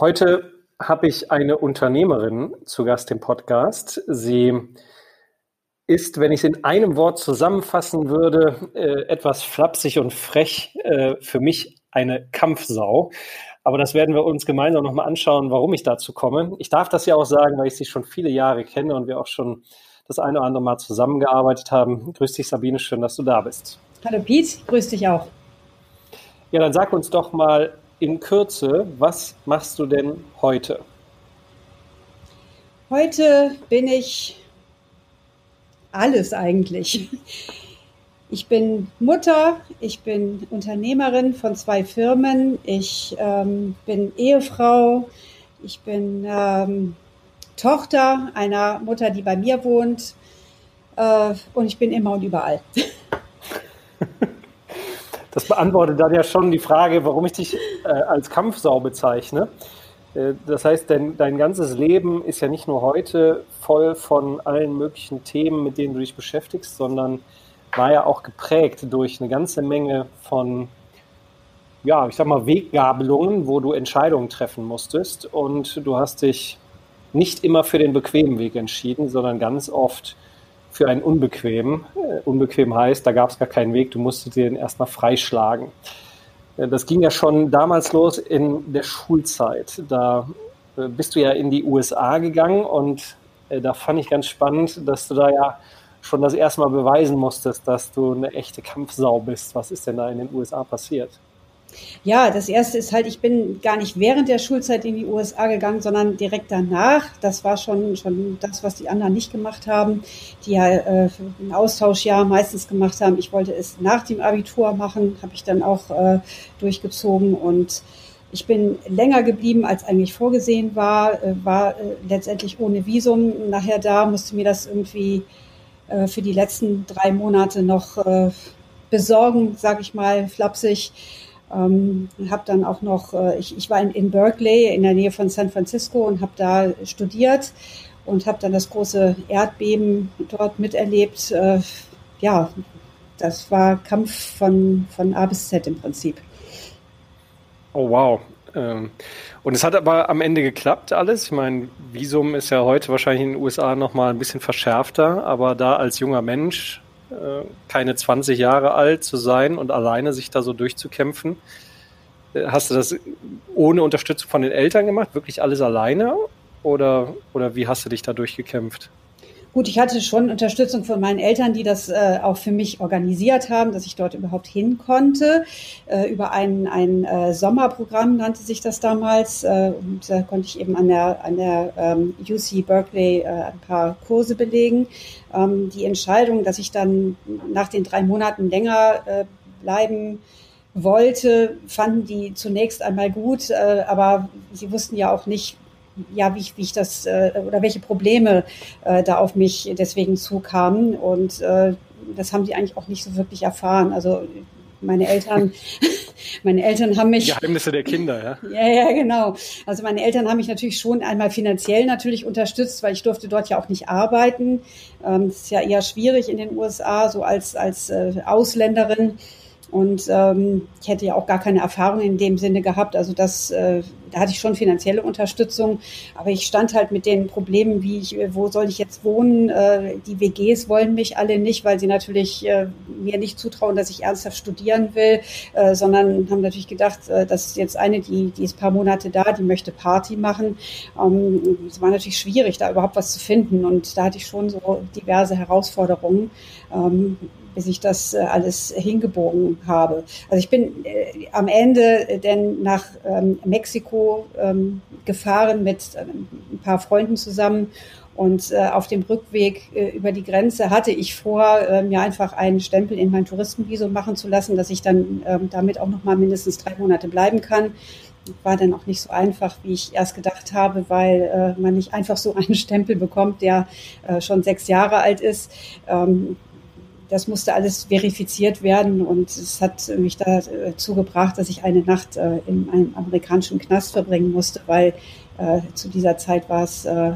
Heute habe ich eine Unternehmerin zu Gast im Podcast. Sie ist, wenn ich es in einem Wort zusammenfassen würde, äh, etwas flapsig und frech, äh, für mich eine Kampfsau. Aber das werden wir uns gemeinsam nochmal anschauen, warum ich dazu komme. Ich darf das ja auch sagen, weil ich sie schon viele Jahre kenne und wir auch schon das eine oder andere Mal zusammengearbeitet haben. Grüß dich, Sabine, schön, dass du da bist. Hallo Piet, grüß dich auch. Ja, dann sag uns doch mal in Kürze, was machst du denn heute? Heute bin ich alles eigentlich. Ich bin Mutter, ich bin Unternehmerin von zwei Firmen, ich ähm, bin Ehefrau, ich bin ähm, Tochter einer Mutter, die bei mir wohnt äh, und ich bin immer und überall. Das beantwortet dann ja schon die Frage, warum ich dich äh, als Kampfsau bezeichne. Äh, das heißt, dein, dein ganzes Leben ist ja nicht nur heute voll von allen möglichen Themen, mit denen du dich beschäftigst, sondern war ja auch geprägt durch eine ganze Menge von, ja, ich sag mal, Weggabelungen, wo du Entscheidungen treffen musstest. Und du hast dich nicht immer für den bequemen Weg entschieden, sondern ganz oft für einen unbequemen. Äh, unbequem heißt, da gab es gar keinen Weg, du musstest den erstmal freischlagen. Äh, das ging ja schon damals los in der Schulzeit. Da äh, bist du ja in die USA gegangen und da fand ich ganz spannend, dass du da ja schon das erste Mal beweisen musstest, dass du eine echte Kampfsau bist. Was ist denn da in den USA passiert? Ja, das erste ist halt, ich bin gar nicht während der Schulzeit in die USA gegangen, sondern direkt danach. Das war schon, schon das, was die anderen nicht gemacht haben, die ja äh, ein Austauschjahr meistens gemacht haben. Ich wollte es nach dem Abitur machen, habe ich dann auch äh, durchgezogen und ich bin länger geblieben, als eigentlich vorgesehen war, äh, war äh, letztendlich ohne Visum nachher da, musste mir das irgendwie äh, für die letzten drei Monate noch äh, besorgen, sage ich mal, flapsig. Ähm, habe dann auch noch, äh, ich, ich war in, in Berkeley in der Nähe von San Francisco und habe da studiert und habe dann das große Erdbeben dort miterlebt. Äh, ja, das war Kampf von, von A bis Z im Prinzip. Oh wow. Ähm, und es hat aber am Ende geklappt alles. Ich meine, Visum ist ja heute wahrscheinlich in den USA nochmal ein bisschen verschärfter, aber da als junger Mensch keine 20 Jahre alt zu sein und alleine sich da so durchzukämpfen. Äh, hast du das ohne Unterstützung von den Eltern gemacht? Wirklich alles alleine? Oder, oder wie hast du dich da durchgekämpft? Gut, ich hatte schon Unterstützung von meinen Eltern, die das äh, auch für mich organisiert haben, dass ich dort überhaupt hin konnte. Äh, über ein, ein äh, Sommerprogramm nannte sich das damals. Äh, und da konnte ich eben an der, an der ähm, UC Berkeley äh, ein paar Kurse belegen. Ähm, die Entscheidung, dass ich dann nach den drei Monaten länger äh, bleiben wollte, fanden die zunächst einmal gut, aber sie wussten ja auch nicht, ja, wie ich, wie ich das äh, oder welche Probleme äh, da auf mich deswegen zukamen. Und äh, das haben sie eigentlich auch nicht so wirklich erfahren. Also meine Eltern, meine Eltern haben mich. Geheimnisse der Kinder, ja. Ja, ja, genau. Also meine Eltern haben mich natürlich schon einmal finanziell natürlich unterstützt, weil ich durfte dort ja auch nicht arbeiten. Ähm, das ist ja eher schwierig in den USA, so als, als äh, Ausländerin. Und ähm, ich hätte ja auch gar keine Erfahrung in dem Sinne gehabt. Also das, äh, da hatte ich schon finanzielle Unterstützung, aber ich stand halt mit den Problemen, wie ich, wo soll ich jetzt wohnen? Äh, die WGs wollen mich alle nicht, weil sie natürlich äh, mir nicht zutrauen, dass ich ernsthaft studieren will, äh, sondern haben natürlich gedacht, äh, das ist jetzt eine, die, die ist paar Monate da, die möchte Party machen. Ähm, es war natürlich schwierig, da überhaupt was zu finden und da hatte ich schon so diverse Herausforderungen. Ähm, bis ich das äh, alles hingebogen habe. Also ich bin äh, am Ende äh, denn nach ähm, Mexiko ähm, gefahren mit ein paar Freunden zusammen Und äh, auf dem Rückweg äh, über die Grenze hatte ich vor, äh, mir einfach einen Stempel in mein Touristenvisum machen zu lassen, dass ich dann ähm, damit auch noch mal mindestens drei Monate bleiben kann. War dann auch nicht so einfach, wie ich erst gedacht habe, weil äh, man nicht einfach so einen Stempel bekommt, der äh, schon sechs Jahre alt ist. Ähm, das musste alles verifiziert werden und es hat mich dazu gebracht, dass ich eine Nacht äh, in einem amerikanischen Knast verbringen musste, weil äh, zu dieser Zeit war es äh,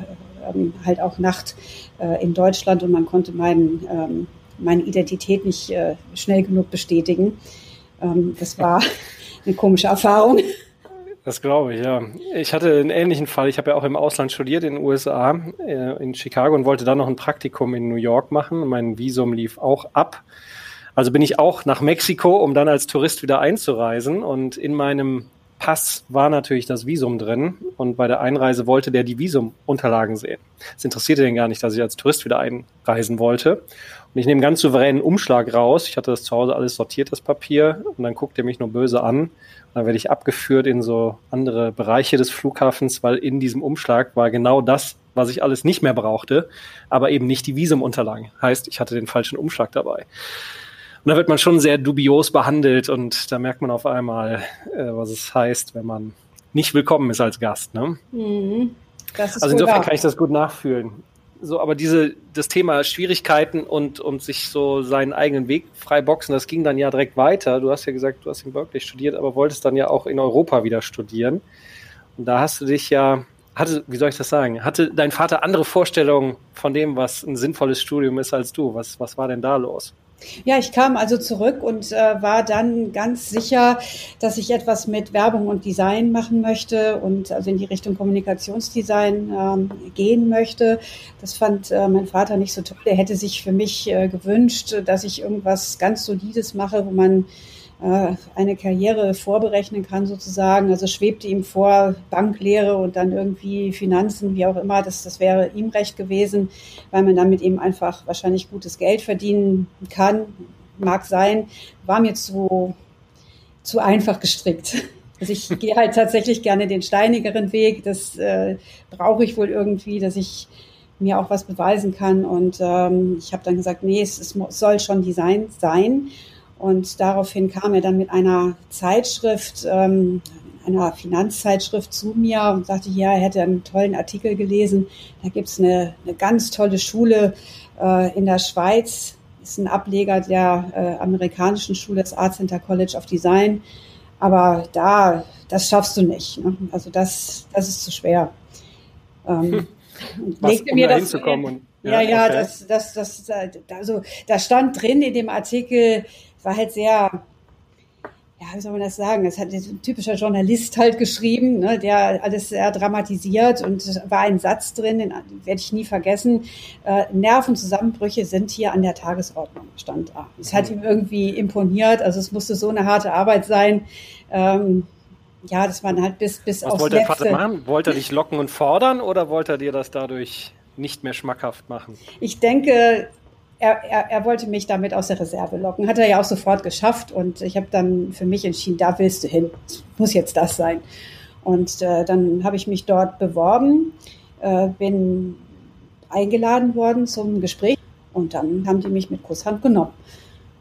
ähm, halt auch Nacht äh, in Deutschland und man konnte meinen, ähm, meine Identität nicht äh, schnell genug bestätigen. Ähm, das war eine komische Erfahrung. Das glaube ich, ja. Ich hatte einen ähnlichen Fall. Ich habe ja auch im Ausland studiert in den USA, äh, in Chicago und wollte dann noch ein Praktikum in New York machen. Mein Visum lief auch ab. Also bin ich auch nach Mexiko, um dann als Tourist wieder einzureisen. Und in meinem Pass war natürlich das Visum drin. Und bei der Einreise wollte der die Visumunterlagen sehen. Es interessierte den gar nicht, dass ich als Tourist wieder einreisen wollte. Und ich nehme ganz souveränen Umschlag raus. Ich hatte das zu Hause alles sortiert, das Papier. Und dann guckt er mich nur böse an dann werde ich abgeführt in so andere Bereiche des Flughafens, weil in diesem Umschlag war genau das, was ich alles nicht mehr brauchte, aber eben nicht die Visumunterlagen. Heißt, ich hatte den falschen Umschlag dabei. Und da wird man schon sehr dubios behandelt und da merkt man auf einmal, äh, was es heißt, wenn man nicht willkommen ist als Gast. Ne? Mhm. also insofern kann ich das gut nachfühlen so, aber diese, das Thema Schwierigkeiten und, und sich so seinen eigenen Weg frei boxen, das ging dann ja direkt weiter. Du hast ja gesagt, du hast in Berkeley studiert, aber wolltest dann ja auch in Europa wieder studieren. Und da hast du dich ja, hatte, wie soll ich das sagen, hatte dein Vater andere Vorstellungen von dem, was ein sinnvolles Studium ist als du? Was, was war denn da los? Ja, ich kam also zurück und äh, war dann ganz sicher, dass ich etwas mit Werbung und Design machen möchte und also in die Richtung Kommunikationsdesign ähm, gehen möchte. Das fand äh, mein Vater nicht so toll. Er hätte sich für mich äh, gewünscht, dass ich irgendwas ganz Solides mache, wo man eine Karriere vorberechnen kann sozusagen. Also schwebte ihm vor Banklehre und dann irgendwie Finanzen, wie auch immer. Das, das wäre ihm recht gewesen, weil man damit eben einfach wahrscheinlich gutes Geld verdienen kann. Mag sein, war mir zu, zu einfach gestrickt. Also ich gehe halt tatsächlich gerne den steinigeren Weg. Das äh, brauche ich wohl irgendwie, dass ich mir auch was beweisen kann. Und ähm, ich habe dann gesagt, nee, es, es soll schon Design sein. Und daraufhin kam er dann mit einer Zeitschrift, ähm, einer Finanzzeitschrift zu mir und sagte, ja, er hätte einen tollen Artikel gelesen. Da gibt's eine, eine ganz tolle Schule äh, in der Schweiz, ist ein Ableger der äh, amerikanischen Schule, das Art Center College of Design. Aber da, das schaffst du nicht. Ne? Also das, das ist zu schwer. Ähm, hm. Was, um mir da ja, ja, ja okay. das, das, das, also da stand drin in dem Artikel, war halt sehr, ja, wie soll man das sagen? Es hat ein typischer Journalist halt geschrieben, ne, der alles sehr dramatisiert und es war ein Satz drin, den werde ich nie vergessen. Äh, Nervenzusammenbrüche sind hier an der Tagesordnung, stand da. Es hat ihm irgendwie imponiert, also es musste so eine harte Arbeit sein. Ähm, ja, dass man halt bis, bis Was aufs wollte Letzte... der Vater machen? Wollte er dich locken und fordern oder wollte er dir das dadurch nicht mehr schmackhaft machen? Ich denke, er, er, er, wollte mich damit aus der Reserve locken. Hat er ja auch sofort geschafft und ich habe dann für mich entschieden, da willst du hin. muss jetzt das sein. Und äh, dann habe ich mich dort beworben, äh, bin eingeladen worden zum Gespräch und dann haben die mich mit Kusshand genommen.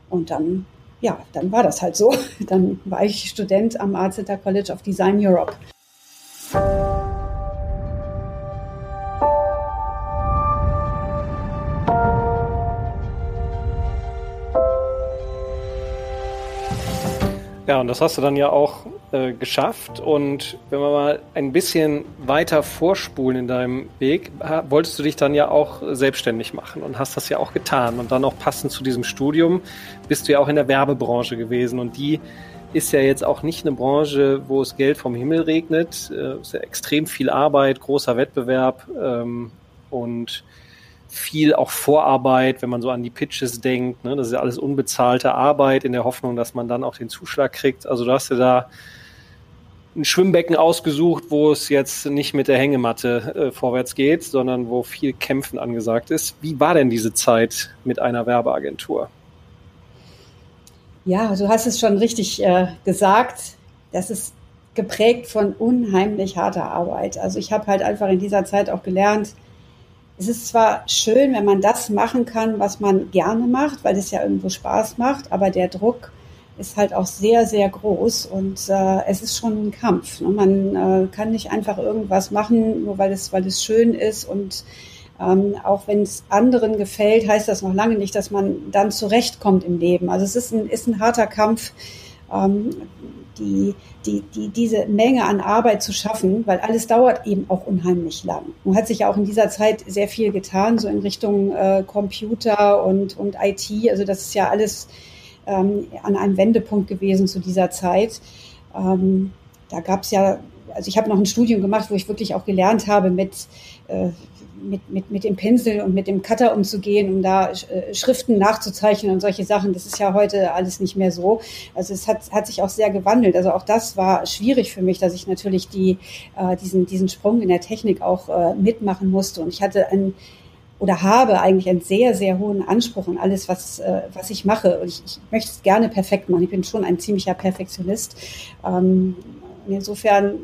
Und dann, ja, dann war das halt so. Dann war ich Student am Arceta College of Design Europe. Und das hast du dann ja auch äh, geschafft. Und wenn wir mal ein bisschen weiter vorspulen in deinem Weg, wolltest du dich dann ja auch selbstständig machen und hast das ja auch getan. Und dann auch passend zu diesem Studium bist du ja auch in der Werbebranche gewesen. Und die ist ja jetzt auch nicht eine Branche, wo es Geld vom Himmel regnet. Äh, es ist ja extrem viel Arbeit, großer Wettbewerb ähm, und viel auch Vorarbeit, wenn man so an die Pitches denkt. Ne? Das ist ja alles unbezahlte Arbeit in der Hoffnung, dass man dann auch den Zuschlag kriegt. Also du hast ja da ein Schwimmbecken ausgesucht, wo es jetzt nicht mit der Hängematte äh, vorwärts geht, sondern wo viel Kämpfen angesagt ist. Wie war denn diese Zeit mit einer Werbeagentur? Ja, du hast es schon richtig äh, gesagt. Das ist geprägt von unheimlich harter Arbeit. Also ich habe halt einfach in dieser Zeit auch gelernt, es ist zwar schön, wenn man das machen kann, was man gerne macht, weil es ja irgendwo Spaß macht, aber der Druck ist halt auch sehr, sehr groß und äh, es ist schon ein Kampf. Ne? Man äh, kann nicht einfach irgendwas machen, nur weil es, weil es schön ist und ähm, auch wenn es anderen gefällt, heißt das noch lange nicht, dass man dann zurechtkommt im Leben. Also es ist ein, ist ein harter Kampf, die, die, die, diese Menge an Arbeit zu schaffen, weil alles dauert eben auch unheimlich lang. Nun hat sich ja auch in dieser Zeit sehr viel getan, so in Richtung äh, Computer und, und IT. Also das ist ja alles ähm, an einem Wendepunkt gewesen zu dieser Zeit. Ähm, da gab es ja, also ich habe noch ein Studium gemacht, wo ich wirklich auch gelernt habe, mit, äh, mit, mit, mit dem Pinsel und mit dem Cutter umzugehen, um da äh, Schriften nachzuzeichnen und solche Sachen. Das ist ja heute alles nicht mehr so. Also es hat, hat sich auch sehr gewandelt. Also auch das war schwierig für mich, dass ich natürlich die, äh, diesen, diesen Sprung in der Technik auch äh, mitmachen musste. Und ich hatte ein oder habe eigentlich einen sehr, sehr hohen Anspruch an alles, was, äh, was ich mache. Und ich, ich möchte es gerne perfekt machen. Ich bin schon ein ziemlicher Perfektionist. Ähm, insofern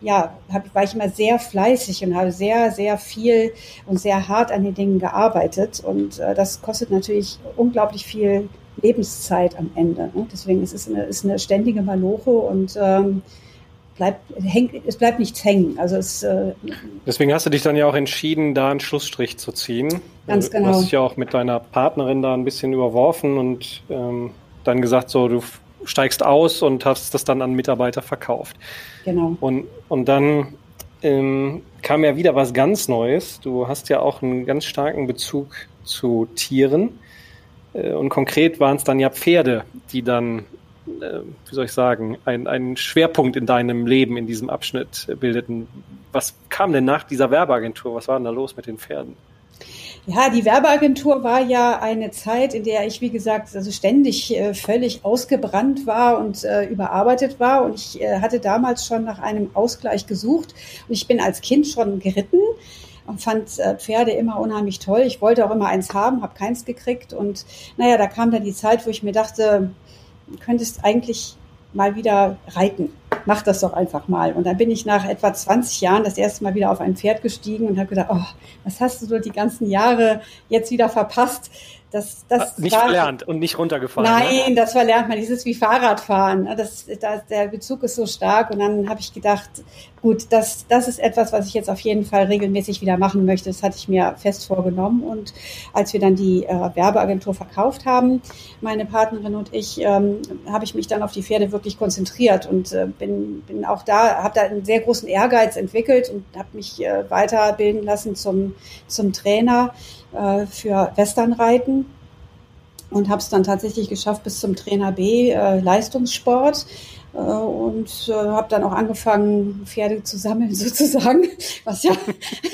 ja, hab, war ich immer sehr fleißig und habe sehr, sehr viel und sehr hart an den Dingen gearbeitet. Und äh, das kostet natürlich unglaublich viel Lebenszeit am Ende. Ne? Deswegen ist es eine, ist eine ständige Maloche und ähm, bleibt, hängt, es bleibt nichts hängen. Also es, äh, Deswegen hast du dich dann ja auch entschieden, da einen Schlussstrich zu ziehen. Ganz genau. Du hast dich ja auch mit deiner Partnerin da ein bisschen überworfen und ähm, dann gesagt, so, du steigst aus und hast das dann an Mitarbeiter verkauft. Genau. Und, und dann ähm, kam ja wieder was ganz Neues. Du hast ja auch einen ganz starken Bezug zu Tieren. Äh, und konkret waren es dann ja Pferde, die dann äh, wie soll ich sagen, ein, ein Schwerpunkt in deinem Leben in diesem Abschnitt bildeten. Was kam denn nach dieser Werbeagentur? Was war denn da los mit den Pferden? Ja, die Werbeagentur war ja eine Zeit, in der ich, wie gesagt, also ständig äh, völlig ausgebrannt war und äh, überarbeitet war. Und ich äh, hatte damals schon nach einem Ausgleich gesucht. Und ich bin als Kind schon geritten und fand äh, Pferde immer unheimlich toll. Ich wollte auch immer eins haben, habe keins gekriegt. Und naja, da kam dann die Zeit, wo ich mir dachte, könntest eigentlich mal wieder reiten. Mach das doch einfach mal. Und dann bin ich nach etwa 20 Jahren das erste Mal wieder auf ein Pferd gestiegen und habe gedacht, oh, was hast du die ganzen Jahre jetzt wieder verpasst? Das, das ah, nicht war, verlernt und nicht runtergefallen. Ne? Nein, ne? das verlernt man. Das ist wie Fahrradfahren. Das, das, der Bezug ist so stark. Und dann habe ich gedacht, gut, das, das ist etwas, was ich jetzt auf jeden Fall regelmäßig wieder machen möchte. Das hatte ich mir fest vorgenommen. Und als wir dann die äh, Werbeagentur verkauft haben, meine Partnerin und ich, ähm, habe ich mich dann auf die Pferde wirklich konzentriert und äh, bin, bin auch da, habe da einen sehr großen Ehrgeiz entwickelt und habe mich äh, weiterbilden lassen zum, zum Trainer äh, für Westernreiten und habe es dann tatsächlich geschafft bis zum Trainer B äh, Leistungssport und äh, habe dann auch angefangen Pferde zu sammeln sozusagen, was ja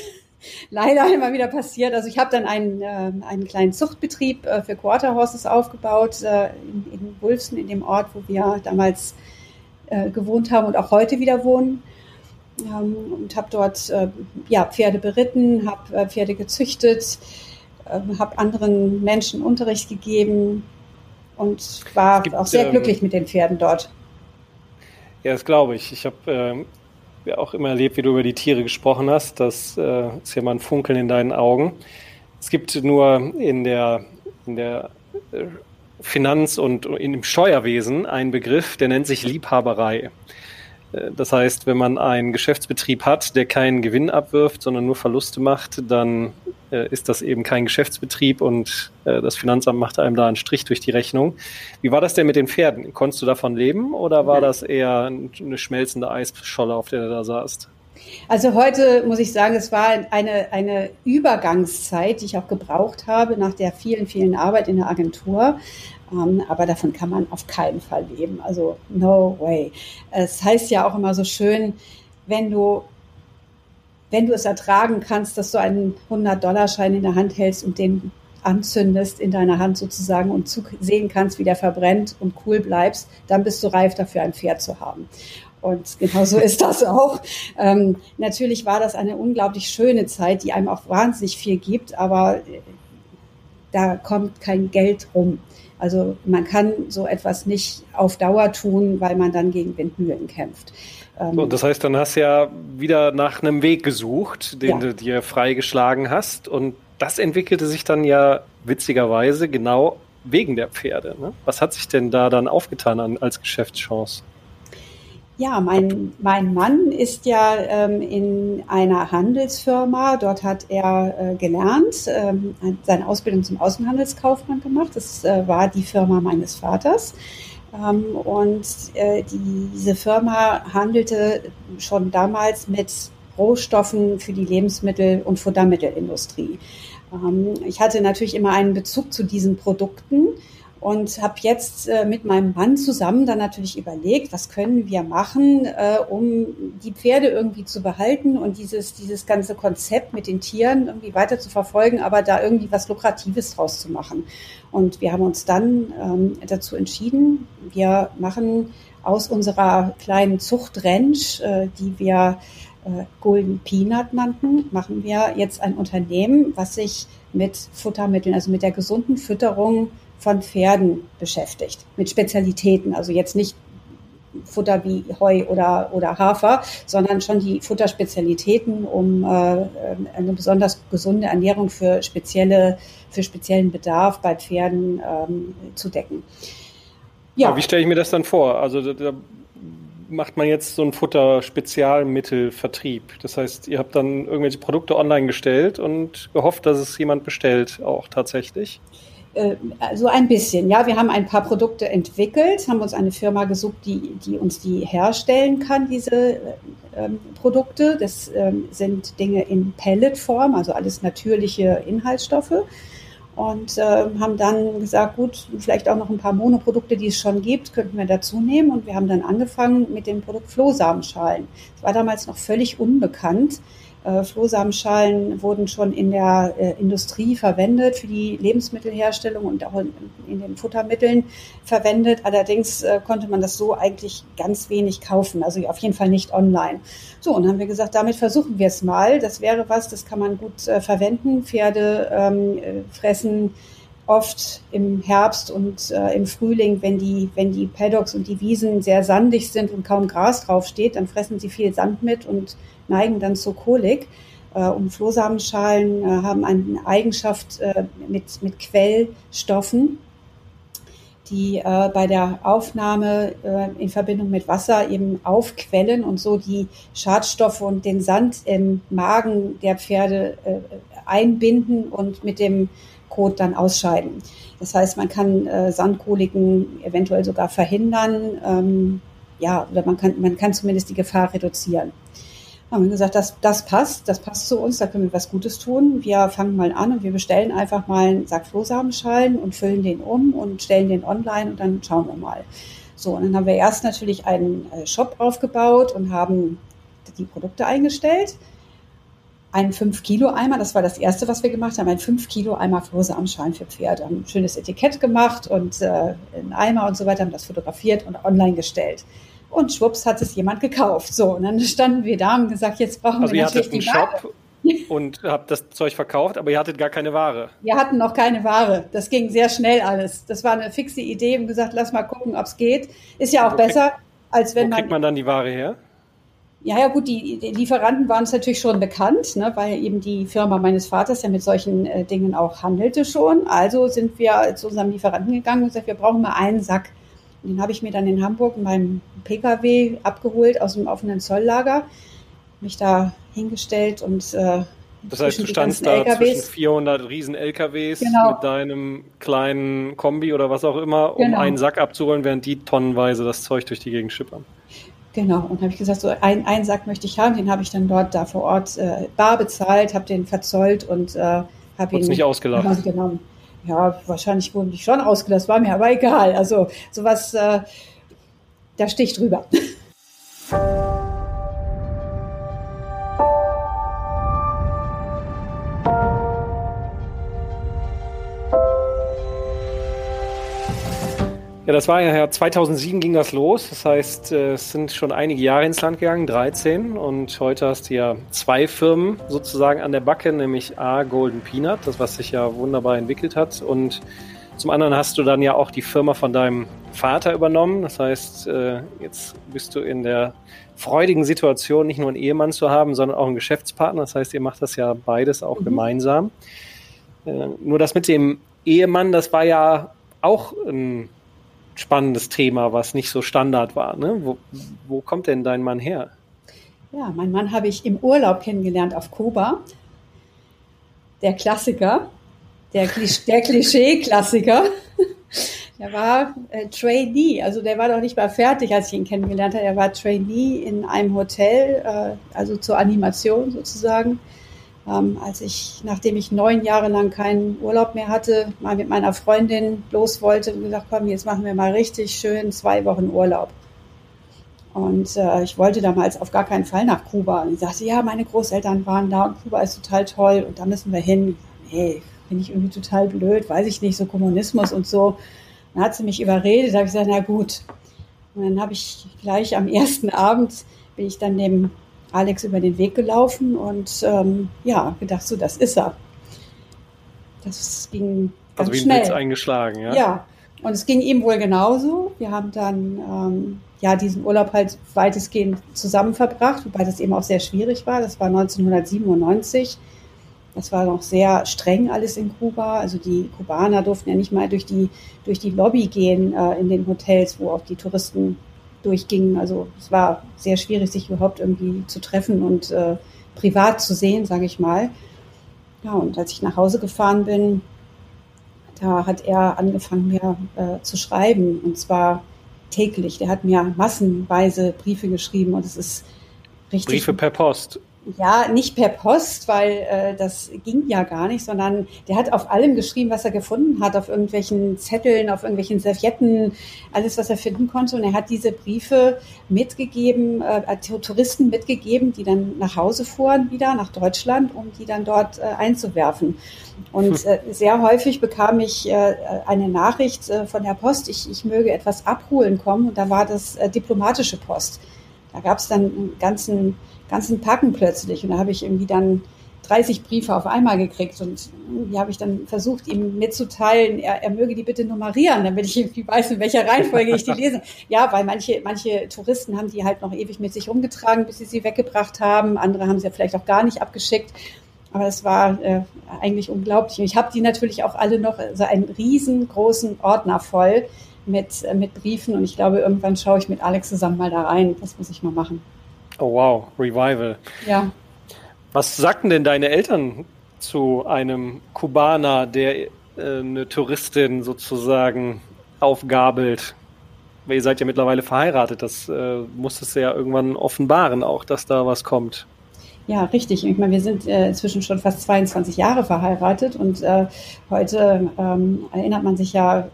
leider immer wieder passiert. Also ich habe dann einen, äh, einen kleinen Zuchtbetrieb äh, für Quarter Horses aufgebaut äh, in, in Wulfsen, in dem Ort, wo wir damals äh, gewohnt haben und auch heute wieder wohnen. Ähm, und habe dort äh, ja, Pferde beritten, habe äh, Pferde gezüchtet, ähm, habe anderen Menschen Unterricht gegeben und war gibt, auch sehr ähm, glücklich mit den Pferden dort. Ja, das glaube ich. Ich habe ähm, ja auch immer erlebt, wie du über die Tiere gesprochen hast. Das äh, ist ja mal ein Funkeln in deinen Augen. Es gibt nur in der, in der äh, Finanz- und in dem Steuerwesen einen Begriff, der nennt sich Liebhaberei. Äh, das heißt, wenn man einen Geschäftsbetrieb hat, der keinen Gewinn abwirft, sondern nur Verluste macht, dann äh, ist das eben kein Geschäftsbetrieb und äh, das Finanzamt macht einem da einen Strich durch die Rechnung. Wie war das denn mit den Pferden? Konntest du davon leben oder war das eher eine schmelzende Eisscholle, auf der du da saßt? Also heute muss ich sagen, es war eine, eine Übergangszeit, die ich auch gebraucht habe nach der vielen, vielen Arbeit in der Agentur. Ähm, aber davon kann man auf keinen Fall leben. Also no way. Es heißt ja auch immer so schön, wenn du wenn du es ertragen kannst, dass du einen 100-Dollar-Schein in der Hand hältst und den anzündest in deiner Hand sozusagen und sehen kannst, wie der verbrennt und cool bleibst, dann bist du reif dafür, ein Pferd zu haben. Und genau so ist das auch. Ähm, natürlich war das eine unglaublich schöne Zeit, die einem auch wahnsinnig viel gibt, aber da kommt kein Geld rum. Also man kann so etwas nicht auf Dauer tun, weil man dann gegen Windmühlen kämpft. So, das heißt, dann hast du ja wieder nach einem Weg gesucht, den ja. du dir freigeschlagen hast. Und das entwickelte sich dann ja witzigerweise genau wegen der Pferde. Ne? Was hat sich denn da dann aufgetan an, als Geschäftschance? Ja, mein, mein Mann ist ja ähm, in einer Handelsfirma. Dort hat er äh, gelernt, ähm, seine Ausbildung zum Außenhandelskaufmann gemacht. Das äh, war die Firma meines Vaters. Ähm, und äh, die, diese Firma handelte schon damals mit Rohstoffen für die Lebensmittel- und Futtermittelindustrie. Ähm, ich hatte natürlich immer einen Bezug zu diesen Produkten und habe jetzt äh, mit meinem Mann zusammen dann natürlich überlegt, was können wir machen, äh, um die Pferde irgendwie zu behalten und dieses, dieses ganze Konzept mit den Tieren irgendwie weiter zu verfolgen, aber da irgendwie was Lukratives draus zu machen. Und wir haben uns dann ähm, dazu entschieden, wir machen aus unserer kleinen Zucht Ranch, äh, die wir äh, Golden Peanut nannten, machen wir jetzt ein Unternehmen, was sich mit Futtermitteln, also mit der gesunden Fütterung von Pferden beschäftigt, mit Spezialitäten, also jetzt nicht Futter wie Heu oder, oder Hafer, sondern schon die Futterspezialitäten, um äh, eine besonders gesunde Ernährung für spezielle, für speziellen Bedarf bei Pferden ähm, zu decken. Ja. Aber wie stelle ich mir das dann vor? Also da, macht man jetzt so ein Futter-Spezialmittelvertrieb. Das heißt, ihr habt dann irgendwelche Produkte online gestellt und gehofft, dass es jemand bestellt, auch tatsächlich? Äh, so ein bisschen. Ja, wir haben ein paar Produkte entwickelt, haben uns eine Firma gesucht, die, die uns die herstellen kann, diese ähm, Produkte. Das ähm, sind Dinge in Pelletform, also alles natürliche Inhaltsstoffe. Und äh, haben dann gesagt, gut, vielleicht auch noch ein paar Monoprodukte, die es schon gibt, könnten wir dazu nehmen. Und wir haben dann angefangen mit dem Produkt Flohsamenschalen. Das war damals noch völlig unbekannt. Äh, Flohsamenschalen wurden schon in der äh, Industrie verwendet für die Lebensmittelherstellung und auch in, in den Futtermitteln verwendet. Allerdings äh, konnte man das so eigentlich ganz wenig kaufen, also auf jeden Fall nicht online. So, und haben wir gesagt, damit versuchen wir es mal. Das wäre was, das kann man gut äh, verwenden. Pferde ähm, äh, fressen oft im Herbst und äh, im Frühling, wenn die, wenn die Paddocks und die Wiesen sehr sandig sind und kaum Gras draufsteht, dann fressen sie viel Sand mit und neigen dann zur Kolik. Äh, und Flohsamenschalen äh, haben eine Eigenschaft äh, mit, mit Quellstoffen, die bei der Aufnahme in Verbindung mit Wasser eben aufquellen und so die Schadstoffe und den Sand im Magen der Pferde einbinden und mit dem Kot dann ausscheiden. Das heißt, man kann äh, Sandkoliken eventuell sogar verhindern. Ähm, ja, oder man kann, man kann zumindest die Gefahr reduzieren haben wir gesagt, das, das passt, das passt zu uns, da können wir was Gutes tun. Wir fangen mal an und wir bestellen einfach mal einen Sack Flohsamenschalen und füllen den um und stellen den online und dann schauen wir mal. So, und dann haben wir erst natürlich einen äh, Shop aufgebaut und haben die Produkte eingestellt. Einen 5-Kilo-Eimer, das war das erste, was wir gemacht haben, ein 5-Kilo-Eimer Flohsamenschalen für Pferde. Haben ein schönes Etikett gemacht und äh, einen Eimer und so weiter, haben das fotografiert und online gestellt. Und schwupps hat es jemand gekauft. So, und dann standen wir da und gesagt, jetzt brauchen also wir natürlich die Ware. Shop und habt das Zeug verkauft, aber ihr hattet gar keine Ware. Wir hatten noch keine Ware. Das ging sehr schnell alles. Das war eine fixe Idee und gesagt, lass mal gucken, ob es geht. Ist ja auch wo besser, krieg, als wenn wo man. kriegt man dann die Ware her? Ja, ja, gut, die, die Lieferanten waren es natürlich schon bekannt, ne, weil eben die Firma meines Vaters ja mit solchen äh, Dingen auch handelte schon. Also sind wir zu unserem Lieferanten gegangen und gesagt, wir brauchen mal einen Sack den habe ich mir dann in Hamburg in meinem Pkw abgeholt aus dem offenen Zolllager, mich da hingestellt und äh, das heißt, du standst da LKWs. zwischen 400 riesen LKWs genau. mit deinem kleinen Kombi oder was auch immer, um genau. einen Sack abzuholen, während die tonnenweise das Zeug durch die Gegend schippern. Genau, und habe ich gesagt, so ein, einen Sack möchte ich haben, den habe ich dann dort da vor Ort äh, bar bezahlt, habe den verzollt und äh, habe ihn nicht ausgelacht. genommen ja, wahrscheinlich wurden die schon ausgelassen, war mir aber egal. Also sowas, äh, da sticht drüber. das war ja 2007 ging das los. Das heißt, äh, es sind schon einige Jahre ins Land gegangen, 13. Und heute hast du ja zwei Firmen sozusagen an der Backe, nämlich A, Golden Peanut, das was sich ja wunderbar entwickelt hat. Und zum anderen hast du dann ja auch die Firma von deinem Vater übernommen. Das heißt, äh, jetzt bist du in der freudigen Situation, nicht nur einen Ehemann zu haben, sondern auch einen Geschäftspartner. Das heißt, ihr macht das ja beides auch mhm. gemeinsam. Äh, nur das mit dem Ehemann, das war ja auch ein spannendes Thema, was nicht so Standard war. Ne? Wo, wo kommt denn dein Mann her? Ja, mein Mann habe ich im Urlaub kennengelernt auf Kuba. Der Klassiker, der, der Klischee-Klassiker. Der war äh, Trainee, also der war doch nicht mal fertig, als ich ihn kennengelernt habe. Er war Trainee in einem Hotel, äh, also zur Animation sozusagen ähm, als ich, nachdem ich neun Jahre lang keinen Urlaub mehr hatte, mal mit meiner Freundin los wollte und gesagt, komm, jetzt machen wir mal richtig schön zwei Wochen Urlaub. Und äh, ich wollte damals auf gar keinen Fall nach Kuba. Und ich sagte, ja, meine Großeltern waren da und Kuba ist total toll und da müssen wir hin. Nee, finde ich irgendwie total blöd, weiß ich nicht, so Kommunismus und so. Dann hat sie mich überredet, da habe ich gesagt, na gut. Und dann habe ich gleich am ersten Abend bin ich dann dem Alex über den Weg gelaufen und ähm, ja, gedacht, so, das ist er. Das ging ganz also wie schnell. Blitz eingeschlagen, ja? Ja, und es ging ihm wohl genauso. Wir haben dann ähm, ja diesen Urlaub halt weitestgehend zusammen verbracht, wobei das eben auch sehr schwierig war. Das war 1997. Das war noch sehr streng alles in Kuba. Also die Kubaner durften ja nicht mal durch die, durch die Lobby gehen äh, in den Hotels, wo auch die Touristen durchgingen. Also es war sehr schwierig, sich überhaupt irgendwie zu treffen und äh, privat zu sehen, sage ich mal. Ja, und als ich nach Hause gefahren bin, da hat er angefangen, mir äh, zu schreiben. Und zwar täglich. Der hat mir massenweise Briefe geschrieben und es ist richtig. Briefe per Post. Ja, nicht per Post, weil äh, das ging ja gar nicht, sondern der hat auf allem geschrieben, was er gefunden hat, auf irgendwelchen Zetteln, auf irgendwelchen Servietten, alles, was er finden konnte. Und er hat diese Briefe mitgegeben, äh, Touristen mitgegeben, die dann nach Hause fuhren wieder nach Deutschland, um die dann dort äh, einzuwerfen. Und hm. äh, sehr häufig bekam ich äh, eine Nachricht äh, von der Post, ich, ich möge etwas abholen kommen. Und da war das äh, diplomatische Post. Da gab es dann einen ganzen ganzen Packen plötzlich. Und da habe ich irgendwie dann 30 Briefe auf einmal gekriegt und die habe ich dann versucht, ihm mitzuteilen, er, er möge die bitte nummerieren, damit ich irgendwie weiß, in welcher Reihenfolge ich die lese. Ja, weil manche, manche Touristen haben die halt noch ewig mit sich rumgetragen, bis sie sie weggebracht haben. Andere haben sie ja vielleicht auch gar nicht abgeschickt. Aber es war äh, eigentlich unglaublich. Und ich habe die natürlich auch alle noch, also einen riesengroßen Ordner voll mit, äh, mit Briefen. Und ich glaube, irgendwann schaue ich mit Alex zusammen mal da rein. Das muss ich mal machen. Oh wow, Revival. Ja. Was sagten denn deine Eltern zu einem Kubaner, der äh, eine Touristin sozusagen aufgabelt? Weil ihr seid ja mittlerweile verheiratet, das äh, musstest du ja irgendwann offenbaren, auch dass da was kommt. Ja, richtig. Ich meine, wir sind äh, inzwischen schon fast 22 Jahre verheiratet und äh, heute ähm, erinnert man sich ja äh,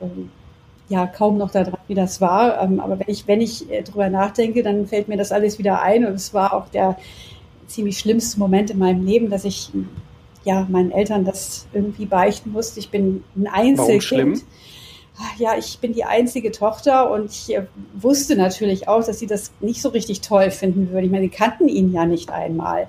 ja kaum noch daran, wie das war. Ähm, aber wenn ich, wenn ich äh, drüber nachdenke, dann fällt mir das alles wieder ein. Und es war auch der ziemlich schlimmste Moment in meinem Leben, dass ich ja meinen Eltern das irgendwie beichten musste. Ich bin ein Einzelkind. Ja, ich bin die einzige Tochter und ich äh, wusste natürlich auch, dass sie das nicht so richtig toll finden würden. Ich meine, sie kannten ihn ja nicht einmal.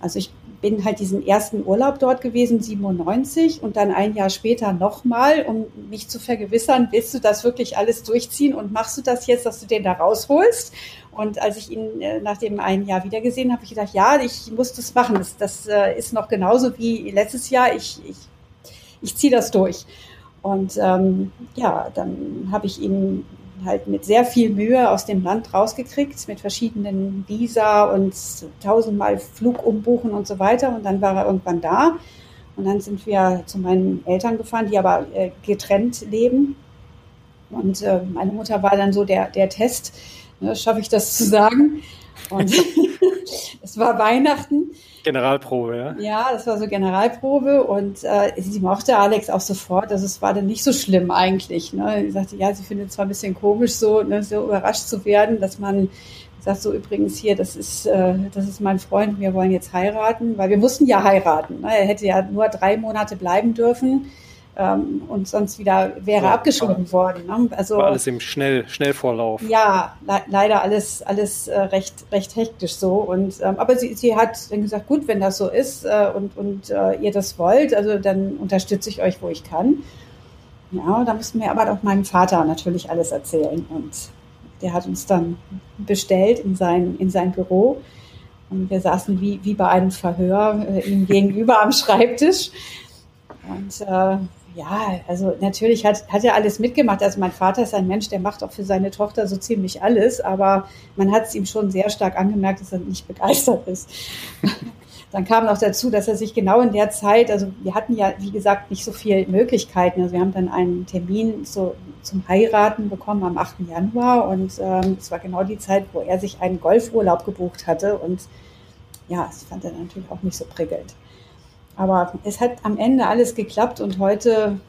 Also ich bin halt diesen ersten Urlaub dort gewesen, 97, und dann ein Jahr später nochmal, um mich zu vergewissern, willst du das wirklich alles durchziehen und machst du das jetzt, dass du den da rausholst? Und als ich ihn äh, nach dem einen Jahr wiedergesehen habe, ich gedacht, ja, ich muss das machen. Das, das äh, ist noch genauso wie letztes Jahr. Ich, ich, ich ziehe das durch. Und ähm, ja, dann habe ich ihn halt mit sehr viel Mühe aus dem Land rausgekriegt, mit verschiedenen Visa und tausendmal Flug umbuchen und so weiter. Und dann war er irgendwann da. Und dann sind wir zu meinen Eltern gefahren, die aber äh, getrennt leben. Und äh, meine Mutter war dann so der, der Test, ne, schaffe ich das zu sagen. Und es war Weihnachten. Generalprobe, ja? Ja, das war so Generalprobe und äh, sie mochte Alex auch sofort. Also es war dann nicht so schlimm eigentlich. Ne? Sie sagte, ja, sie findet es zwar ein bisschen komisch, so, ne, so überrascht zu werden, dass man sagt, so übrigens hier, das ist, äh, das ist mein Freund, wir wollen jetzt heiraten, weil wir mussten ja heiraten. Ne? Er hätte ja nur drei Monate bleiben dürfen ähm, und sonst wieder wäre ja, abgeschoben worden. Ne? Also war alles im Schnell, Schnellvorlauf. Ja, le leider alles, alles äh, recht, recht hektisch so. Und ähm, aber sie, sie hat dann gesagt, gut, wenn das so ist äh, und, und äh, ihr das wollt, also dann unterstütze ich euch, wo ich kann. Ja, da mussten wir aber auch meinem Vater natürlich alles erzählen. Und der hat uns dann bestellt in sein, in sein Büro. Und wir saßen wie, wie bei einem Verhör äh, ihm gegenüber am Schreibtisch. Und äh, ja, also natürlich hat, hat er alles mitgemacht. Also mein Vater ist ein Mensch, der macht auch für seine Tochter so ziemlich alles, aber man hat es ihm schon sehr stark angemerkt, dass er nicht begeistert ist. Dann kam noch dazu, dass er sich genau in der Zeit, also wir hatten ja, wie gesagt, nicht so viele Möglichkeiten. Also wir haben dann einen Termin so, zum Heiraten bekommen am 8. Januar und ähm, es war genau die Zeit, wo er sich einen Golfurlaub gebucht hatte und ja, das fand er natürlich auch nicht so prickelnd. Aber es hat am Ende alles geklappt und heute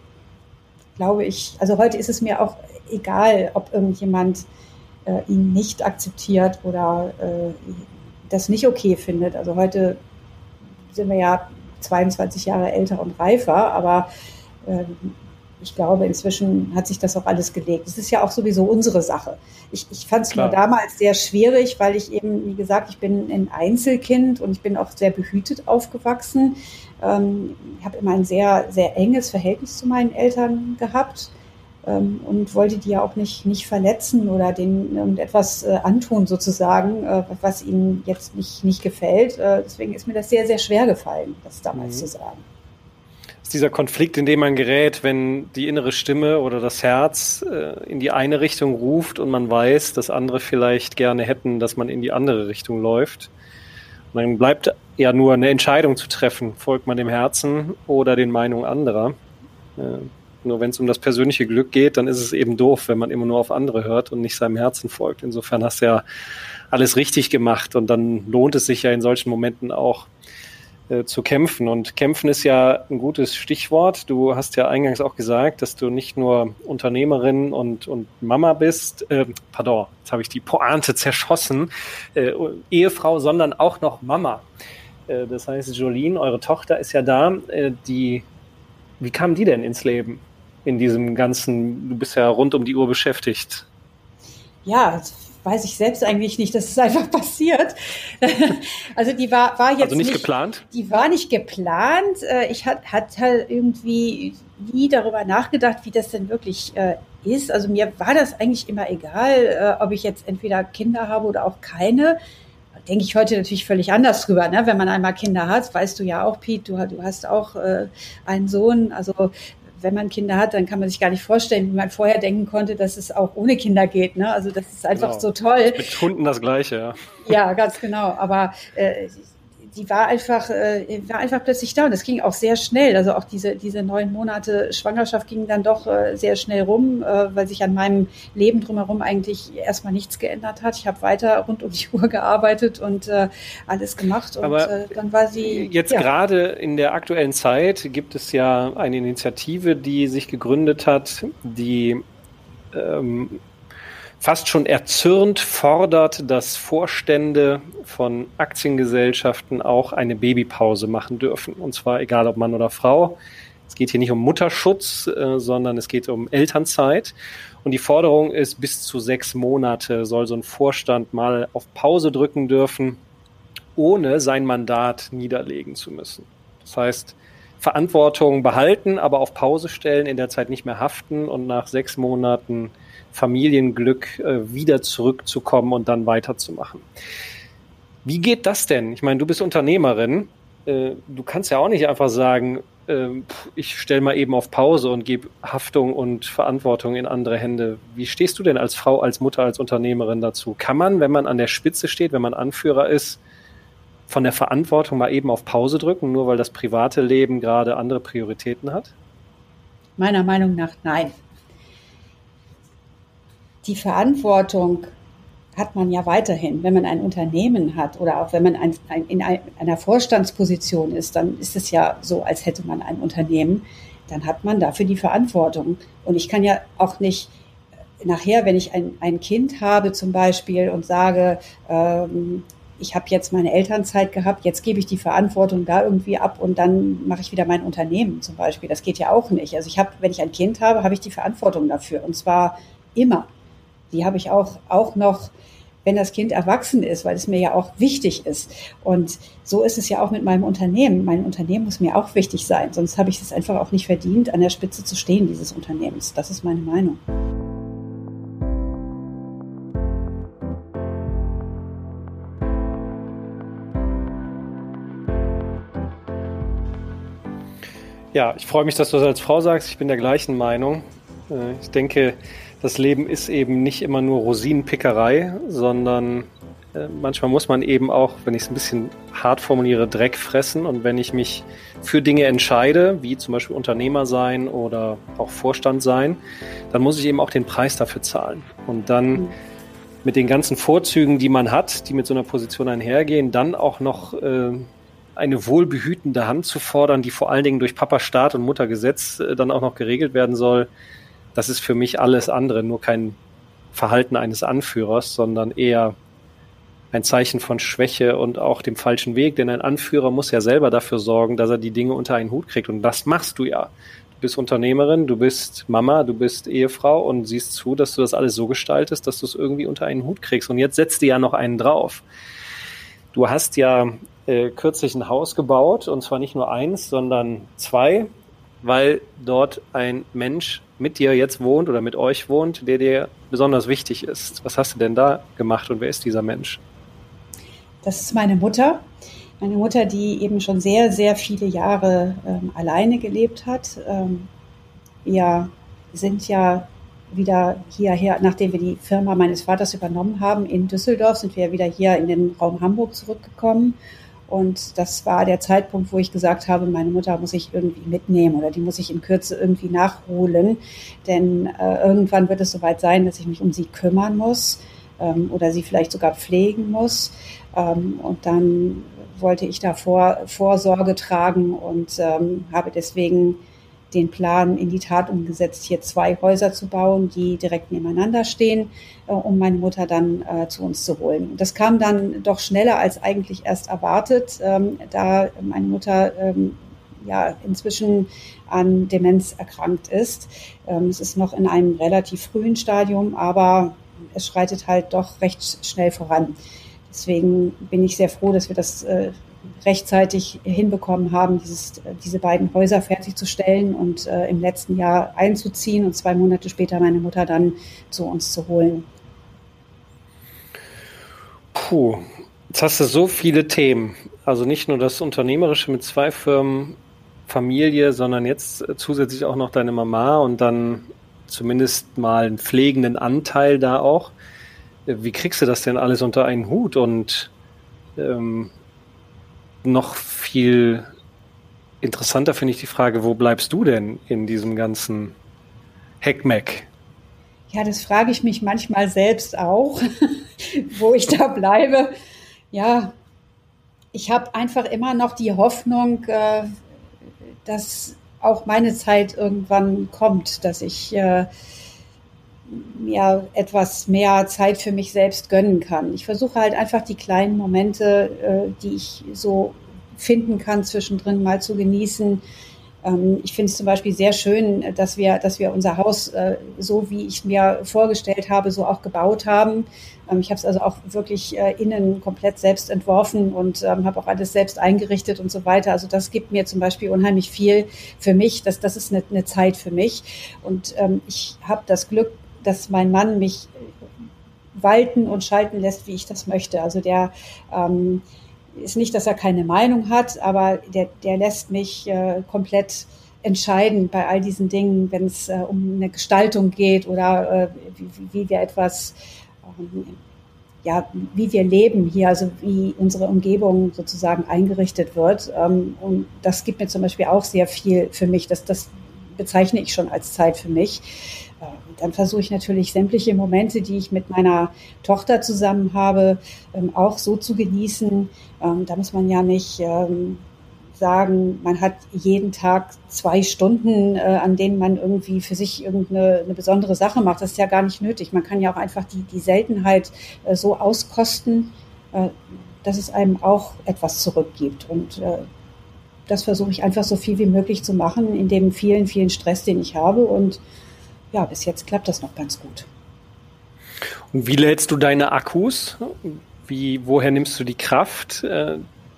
glaube ich, also heute ist es mir auch egal, ob irgendjemand äh, ihn nicht akzeptiert oder äh, das nicht okay findet. Also heute sind wir ja 22 Jahre älter und reifer, aber äh, ich glaube, inzwischen hat sich das auch alles gelegt. Es ist ja auch sowieso unsere Sache. Ich, ich fand es nur damals sehr schwierig, weil ich eben, wie gesagt, ich bin ein Einzelkind und ich bin auch sehr behütet aufgewachsen. Ähm, ich habe immer ein sehr, sehr enges Verhältnis zu meinen Eltern gehabt ähm, und wollte die ja auch nicht, nicht verletzen oder denen irgendetwas äh, antun sozusagen, äh, was ihnen jetzt nicht, nicht gefällt. Äh, deswegen ist mir das sehr, sehr schwer gefallen, das damals mhm. zu sagen dieser Konflikt, in dem man gerät, wenn die innere Stimme oder das Herz äh, in die eine Richtung ruft und man weiß, dass andere vielleicht gerne hätten, dass man in die andere Richtung läuft. Und dann bleibt ja nur eine Entscheidung zu treffen. Folgt man dem Herzen oder den Meinungen anderer? Äh, nur wenn es um das persönliche Glück geht, dann ist es eben doof, wenn man immer nur auf andere hört und nicht seinem Herzen folgt. Insofern hast du ja alles richtig gemacht und dann lohnt es sich ja in solchen Momenten auch, äh, zu kämpfen. Und kämpfen ist ja ein gutes Stichwort. Du hast ja eingangs auch gesagt, dass du nicht nur Unternehmerin und, und Mama bist, äh, pardon, jetzt habe ich die Pointe zerschossen, äh, Ehefrau, sondern auch noch Mama. Äh, das heißt, Jolene, eure Tochter ist ja da. Äh, die, wie kam die denn ins Leben? In diesem ganzen, du bist ja rund um die Uhr beschäftigt. Ja, weiß ich selbst eigentlich nicht, das ist einfach passiert. also die war, war jetzt also nicht, nicht geplant? Die war nicht geplant. Äh, ich hatte hat halt irgendwie nie darüber nachgedacht, wie das denn wirklich äh, ist. Also mir war das eigentlich immer egal, äh, ob ich jetzt entweder Kinder habe oder auch keine. Denke ich heute natürlich völlig anders drüber. Ne? Wenn man einmal Kinder hat, weißt du ja auch, Pete, du, du hast auch äh, einen Sohn. Also wenn man Kinder hat, dann kann man sich gar nicht vorstellen, wie man vorher denken konnte, dass es auch ohne Kinder geht. Ne? Also das ist einfach genau. so toll. Mit Hunden das Gleiche, ja. Ja, ganz genau. Aber äh, die war einfach, äh, war einfach plötzlich da und es ging auch sehr schnell. Also auch diese, diese neun Monate Schwangerschaft ging dann doch äh, sehr schnell rum, äh, weil sich an meinem Leben drumherum eigentlich erstmal nichts geändert hat. Ich habe weiter rund um die Uhr gearbeitet und äh, alles gemacht und Aber äh, dann war sie. Jetzt ja. gerade in der aktuellen Zeit gibt es ja eine Initiative, die sich gegründet hat, die ähm, fast schon erzürnt fordert, dass Vorstände von Aktiengesellschaften auch eine Babypause machen dürfen. Und zwar egal ob Mann oder Frau. Es geht hier nicht um Mutterschutz, äh, sondern es geht um Elternzeit. Und die Forderung ist, bis zu sechs Monate soll so ein Vorstand mal auf Pause drücken dürfen, ohne sein Mandat niederlegen zu müssen. Das heißt, Verantwortung behalten, aber auf Pause stellen, in der Zeit nicht mehr haften und nach sechs Monaten Familienglück äh, wieder zurückzukommen und dann weiterzumachen. Wie geht das denn? Ich meine, du bist Unternehmerin. Äh, du kannst ja auch nicht einfach sagen, äh, ich stelle mal eben auf Pause und gebe Haftung und Verantwortung in andere Hände. Wie stehst du denn als Frau, als Mutter, als Unternehmerin dazu? Kann man, wenn man an der Spitze steht, wenn man Anführer ist, von der Verantwortung mal eben auf Pause drücken, nur weil das private Leben gerade andere Prioritäten hat? Meiner Meinung nach nein die Verantwortung hat man ja weiterhin. Wenn man ein Unternehmen hat oder auch wenn man ein, ein, in einer Vorstandsposition ist, dann ist es ja so, als hätte man ein Unternehmen. Dann hat man dafür die Verantwortung. Und ich kann ja auch nicht nachher, wenn ich ein, ein Kind habe zum Beispiel und sage, ähm, ich habe jetzt meine Elternzeit gehabt, jetzt gebe ich die Verantwortung da irgendwie ab und dann mache ich wieder mein Unternehmen zum Beispiel. Das geht ja auch nicht. Also ich habe, wenn ich ein Kind habe, habe ich die Verantwortung dafür und zwar immer. Die habe ich auch, auch noch, wenn das Kind erwachsen ist, weil es mir ja auch wichtig ist. Und so ist es ja auch mit meinem Unternehmen. Mein Unternehmen muss mir auch wichtig sein, sonst habe ich es einfach auch nicht verdient, an der Spitze zu stehen dieses Unternehmens. Das ist meine Meinung. Ja, ich freue mich, dass du das als Frau sagst. Ich bin der gleichen Meinung. Äh, ich denke, das Leben ist eben nicht immer nur Rosinenpickerei, sondern äh, manchmal muss man eben auch, wenn ich es ein bisschen hart formuliere, Dreck fressen. Und wenn ich mich für Dinge entscheide, wie zum Beispiel Unternehmer sein oder auch Vorstand sein, dann muss ich eben auch den Preis dafür zahlen. Und dann mhm. mit den ganzen Vorzügen, die man hat, die mit so einer Position einhergehen, dann auch noch äh, eine wohlbehütende Hand zu fordern, die vor allen Dingen durch Papa Staat und Mutter Gesetz äh, dann auch noch geregelt werden soll, das ist für mich alles andere, nur kein Verhalten eines Anführers, sondern eher ein Zeichen von Schwäche und auch dem falschen Weg, denn ein Anführer muss ja selber dafür sorgen, dass er die Dinge unter einen Hut kriegt und das machst du ja. Du bist Unternehmerin, du bist Mama, du bist Ehefrau und siehst zu, dass du das alles so gestaltest, dass du es irgendwie unter einen Hut kriegst und jetzt setzt dir ja noch einen drauf. Du hast ja äh, kürzlich ein Haus gebaut und zwar nicht nur eins, sondern zwei, weil dort ein Mensch mit dir jetzt wohnt oder mit euch wohnt, der dir besonders wichtig ist. Was hast du denn da gemacht und wer ist dieser Mensch? Das ist meine Mutter. Meine Mutter, die eben schon sehr, sehr viele Jahre ähm, alleine gelebt hat. Ähm, wir sind ja wieder hierher, nachdem wir die Firma meines Vaters übernommen haben in Düsseldorf, sind wir wieder hier in den Raum Hamburg zurückgekommen und das war der Zeitpunkt, wo ich gesagt habe, meine Mutter muss ich irgendwie mitnehmen oder die muss ich in Kürze irgendwie nachholen. Denn äh, irgendwann wird es soweit sein, dass ich mich um sie kümmern muss ähm, oder sie vielleicht sogar pflegen muss. Ähm, und dann wollte ich davor Vorsorge tragen und ähm, habe deswegen den Plan in die Tat umgesetzt, hier zwei Häuser zu bauen, die direkt nebeneinander stehen, äh, um meine Mutter dann äh, zu uns zu holen. Das kam dann doch schneller als eigentlich erst erwartet, ähm, da meine Mutter ähm, ja inzwischen an Demenz erkrankt ist. Ähm, es ist noch in einem relativ frühen Stadium, aber es schreitet halt doch recht schnell voran. Deswegen bin ich sehr froh, dass wir das äh, rechtzeitig hinbekommen haben, dieses, diese beiden Häuser fertigzustellen und äh, im letzten Jahr einzuziehen und zwei Monate später meine Mutter dann zu uns zu holen. Puh, jetzt hast du so viele Themen. Also nicht nur das Unternehmerische mit zwei Firmen, Familie, sondern jetzt zusätzlich auch noch deine Mama und dann zumindest mal einen pflegenden Anteil da auch. Wie kriegst du das denn alles unter einen Hut und ähm, noch viel interessanter finde ich die Frage, wo bleibst du denn in diesem ganzen Heckmeck? Ja, das frage ich mich manchmal selbst auch, wo ich da bleibe. Ja, ich habe einfach immer noch die Hoffnung, äh, dass auch meine Zeit irgendwann kommt, dass ich äh, mir etwas mehr Zeit für mich selbst gönnen kann. Ich versuche halt einfach die kleinen Momente, äh, die ich so finden kann, zwischendrin mal zu genießen. Ähm, ich finde es zum Beispiel sehr schön, dass wir, dass wir unser Haus äh, so, wie ich mir vorgestellt habe, so auch gebaut haben. Ähm, ich habe es also auch wirklich äh, innen komplett selbst entworfen und ähm, habe auch alles selbst eingerichtet und so weiter. Also das gibt mir zum Beispiel unheimlich viel für mich. Das, das ist eine, eine Zeit für mich. Und ähm, ich habe das Glück, dass mein Mann mich walten und schalten lässt, wie ich das möchte. Also der ähm, ist nicht, dass er keine Meinung hat, aber der, der lässt mich äh, komplett entscheiden bei all diesen Dingen, wenn es äh, um eine Gestaltung geht oder äh, wie, wie, wir etwas, ähm, ja, wie wir leben hier, also wie unsere Umgebung sozusagen eingerichtet wird. Ähm, und das gibt mir zum Beispiel auch sehr viel für mich. Das, das bezeichne ich schon als Zeit für mich dann versuche ich natürlich sämtliche Momente, die ich mit meiner Tochter zusammen habe, ähm, auch so zu genießen. Ähm, da muss man ja nicht ähm, sagen, man hat jeden Tag zwei Stunden, äh, an denen man irgendwie für sich irgendeine eine besondere Sache macht. Das ist ja gar nicht nötig. Man kann ja auch einfach die, die Seltenheit äh, so auskosten, äh, dass es einem auch etwas zurückgibt. Und das versuche ich einfach so viel wie möglich zu machen, in dem vielen, vielen Stress, den ich habe. Und ja, bis jetzt klappt das noch ganz gut. Und wie lädst du deine Akkus? Wie, woher nimmst du die Kraft, äh,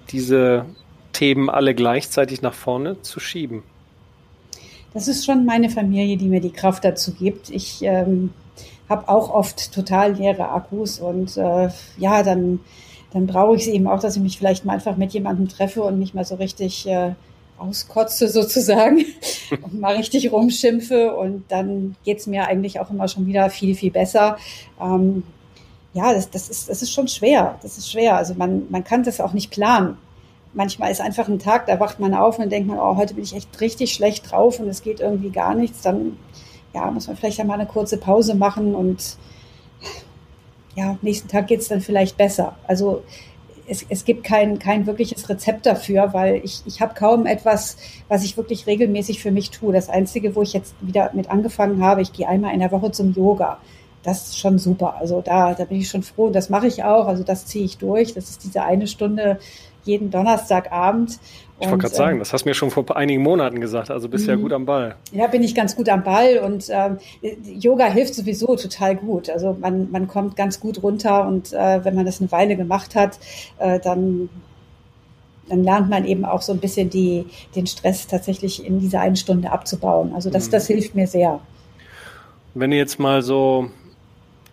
diese Themen alle gleichzeitig nach vorne zu schieben? Das ist schon meine Familie, die mir die Kraft dazu gibt. Ich ähm, habe auch oft total leere Akkus und äh, ja, dann, dann brauche ich es eben auch, dass ich mich vielleicht mal einfach mit jemandem treffe und mich mal so richtig äh, auskotze sozusagen und mal richtig rumschimpfe und dann geht es mir eigentlich auch immer schon wieder viel, viel besser. Ähm, ja, das, das, ist, das ist schon schwer. Das ist schwer. Also man, man kann das auch nicht planen. Manchmal ist einfach ein Tag, da wacht man auf und denkt man, oh, heute bin ich echt richtig schlecht drauf und es geht irgendwie gar nichts. Dann ja, muss man vielleicht einmal eine kurze Pause machen und ja, nächsten Tag geht es dann vielleicht besser. Also es, es gibt kein, kein wirkliches Rezept dafür, weil ich, ich habe kaum etwas, was ich wirklich regelmäßig für mich tue. Das Einzige, wo ich jetzt wieder mit angefangen habe, ich gehe einmal in der Woche zum Yoga. Das ist schon super. Also da, da bin ich schon froh. Das mache ich auch. Also das ziehe ich durch. Das ist diese eine Stunde jeden Donnerstagabend. Ich wollte gerade sagen, ähm, das hast du mir schon vor einigen Monaten gesagt, also bist ja mhm. gut am Ball. Ja, bin ich ganz gut am Ball und ähm, Yoga hilft sowieso total gut. Also man, man kommt ganz gut runter und äh, wenn man das eine Weile gemacht hat, äh, dann, dann lernt man eben auch so ein bisschen die, den Stress tatsächlich in dieser einen Stunde abzubauen. Also das, mhm. das hilft mir sehr. Wenn du jetzt mal so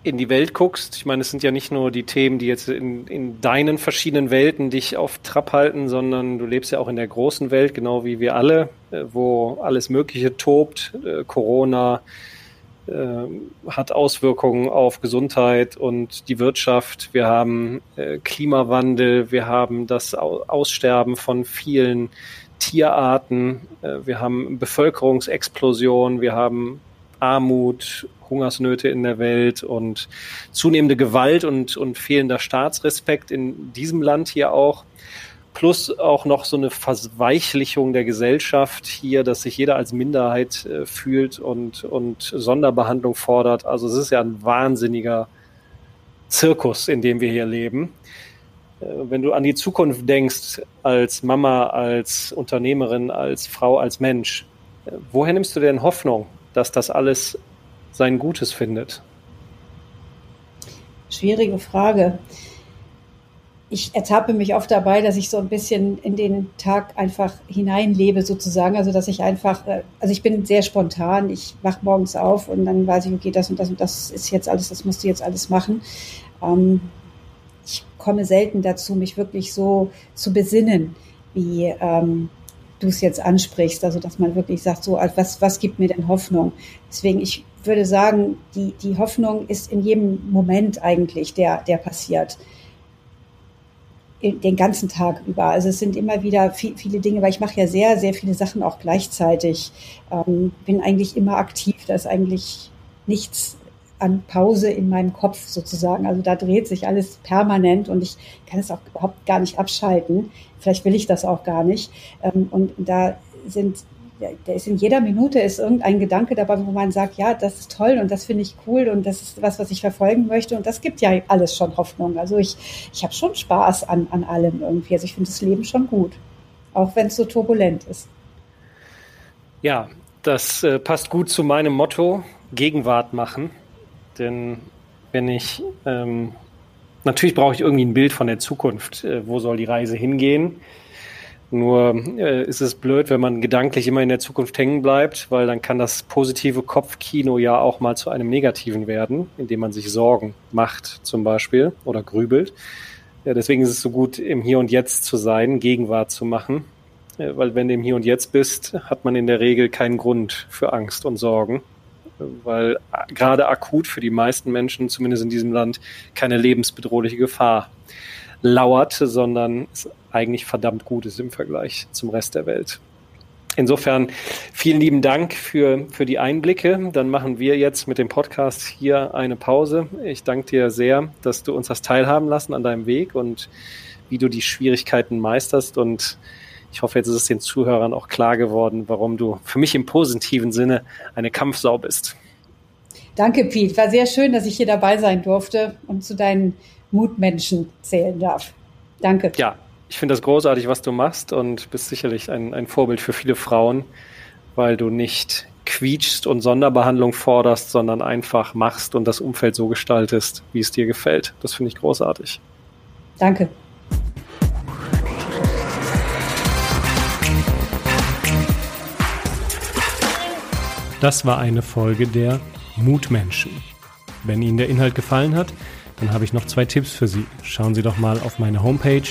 in die Welt guckst, ich meine, es sind ja nicht nur die Themen, die jetzt in, in deinen verschiedenen Welten dich auf Trab halten, sondern du lebst ja auch in der großen Welt, genau wie wir alle, äh, wo alles Mögliche tobt. Äh, Corona äh, hat Auswirkungen auf Gesundheit und die Wirtschaft. Wir haben äh, Klimawandel, wir haben das Aussterben von vielen Tierarten, äh, wir haben Bevölkerungsexplosion, wir haben Armut, Hungersnöte in der Welt und zunehmende Gewalt und, und fehlender Staatsrespekt in diesem Land hier auch. Plus auch noch so eine Verweichlichung der Gesellschaft hier, dass sich jeder als Minderheit äh, fühlt und, und Sonderbehandlung fordert. Also es ist ja ein wahnsinniger Zirkus, in dem wir hier leben. Äh, wenn du an die Zukunft denkst, als Mama, als Unternehmerin, als Frau, als Mensch, äh, woher nimmst du denn Hoffnung, dass das alles sein Gutes findet? Schwierige Frage. Ich ertappe mich oft dabei, dass ich so ein bisschen in den Tag einfach hineinlebe sozusagen. Also dass ich einfach, äh, also ich bin sehr spontan. Ich wach morgens auf und dann weiß ich, okay, das und das und das ist jetzt alles, das musst du jetzt alles machen. Ähm, ich komme selten dazu, mich wirklich so zu besinnen, wie ähm, du es jetzt ansprichst. Also dass man wirklich sagt, so was, was gibt mir denn Hoffnung? Deswegen, ich würde sagen, die, die Hoffnung ist in jedem Moment eigentlich, der, der passiert. Den ganzen Tag über. Also es sind immer wieder viel, viele Dinge, weil ich mache ja sehr, sehr viele Sachen auch gleichzeitig. Ähm, bin eigentlich immer aktiv. Da ist eigentlich nichts an Pause in meinem Kopf sozusagen. Also da dreht sich alles permanent und ich kann es auch überhaupt gar nicht abschalten. Vielleicht will ich das auch gar nicht. Ähm, und da sind da ist in jeder Minute ist irgendein Gedanke dabei, wo man sagt, ja, das ist toll und das finde ich cool und das ist was, was ich verfolgen möchte und das gibt ja alles schon Hoffnung. Also ich, ich habe schon Spaß an, an allem irgendwie. Also ich finde das Leben schon gut, auch wenn es so turbulent ist. Ja, das äh, passt gut zu meinem Motto, Gegenwart machen. Denn wenn ich, ähm, natürlich brauche ich irgendwie ein Bild von der Zukunft. Äh, wo soll die Reise hingehen? Nur äh, ist es blöd, wenn man gedanklich immer in der Zukunft hängen bleibt, weil dann kann das positive Kopfkino ja auch mal zu einem negativen werden, indem man sich Sorgen macht zum Beispiel oder grübelt. Ja, deswegen ist es so gut, im Hier und Jetzt zu sein, Gegenwart zu machen. Ja, weil wenn du im Hier und Jetzt bist, hat man in der Regel keinen Grund für Angst und Sorgen, weil gerade akut für die meisten Menschen, zumindest in diesem Land, keine lebensbedrohliche Gefahr lauert, sondern es eigentlich verdammt gut ist im Vergleich zum Rest der Welt. Insofern vielen lieben Dank für, für die Einblicke. Dann machen wir jetzt mit dem Podcast hier eine Pause. Ich danke dir sehr, dass du uns das teilhaben lassen an deinem Weg und wie du die Schwierigkeiten meisterst. Und ich hoffe, jetzt ist es den Zuhörern auch klar geworden, warum du für mich im positiven Sinne eine Kampfsau bist. Danke, Pete. War sehr schön, dass ich hier dabei sein durfte und zu deinen Mutmenschen zählen darf. Danke. Ja, ich finde das großartig, was du machst und bist sicherlich ein, ein Vorbild für viele Frauen, weil du nicht quietschst und Sonderbehandlung forderst, sondern einfach machst und das Umfeld so gestaltest, wie es dir gefällt. Das finde ich großartig. Danke. Das war eine Folge der Mutmenschen. Wenn Ihnen der Inhalt gefallen hat, dann habe ich noch zwei Tipps für Sie. Schauen Sie doch mal auf meine Homepage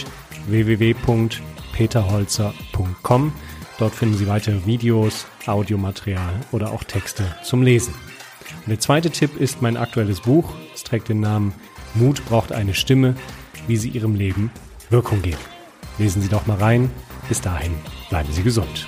www.peterholzer.com. Dort finden Sie weitere Videos, Audiomaterial oder auch Texte zum Lesen. Und der zweite Tipp ist mein aktuelles Buch. Es trägt den Namen Mut braucht eine Stimme, wie Sie Ihrem Leben Wirkung geben. Lesen Sie doch mal rein. Bis dahin bleiben Sie gesund.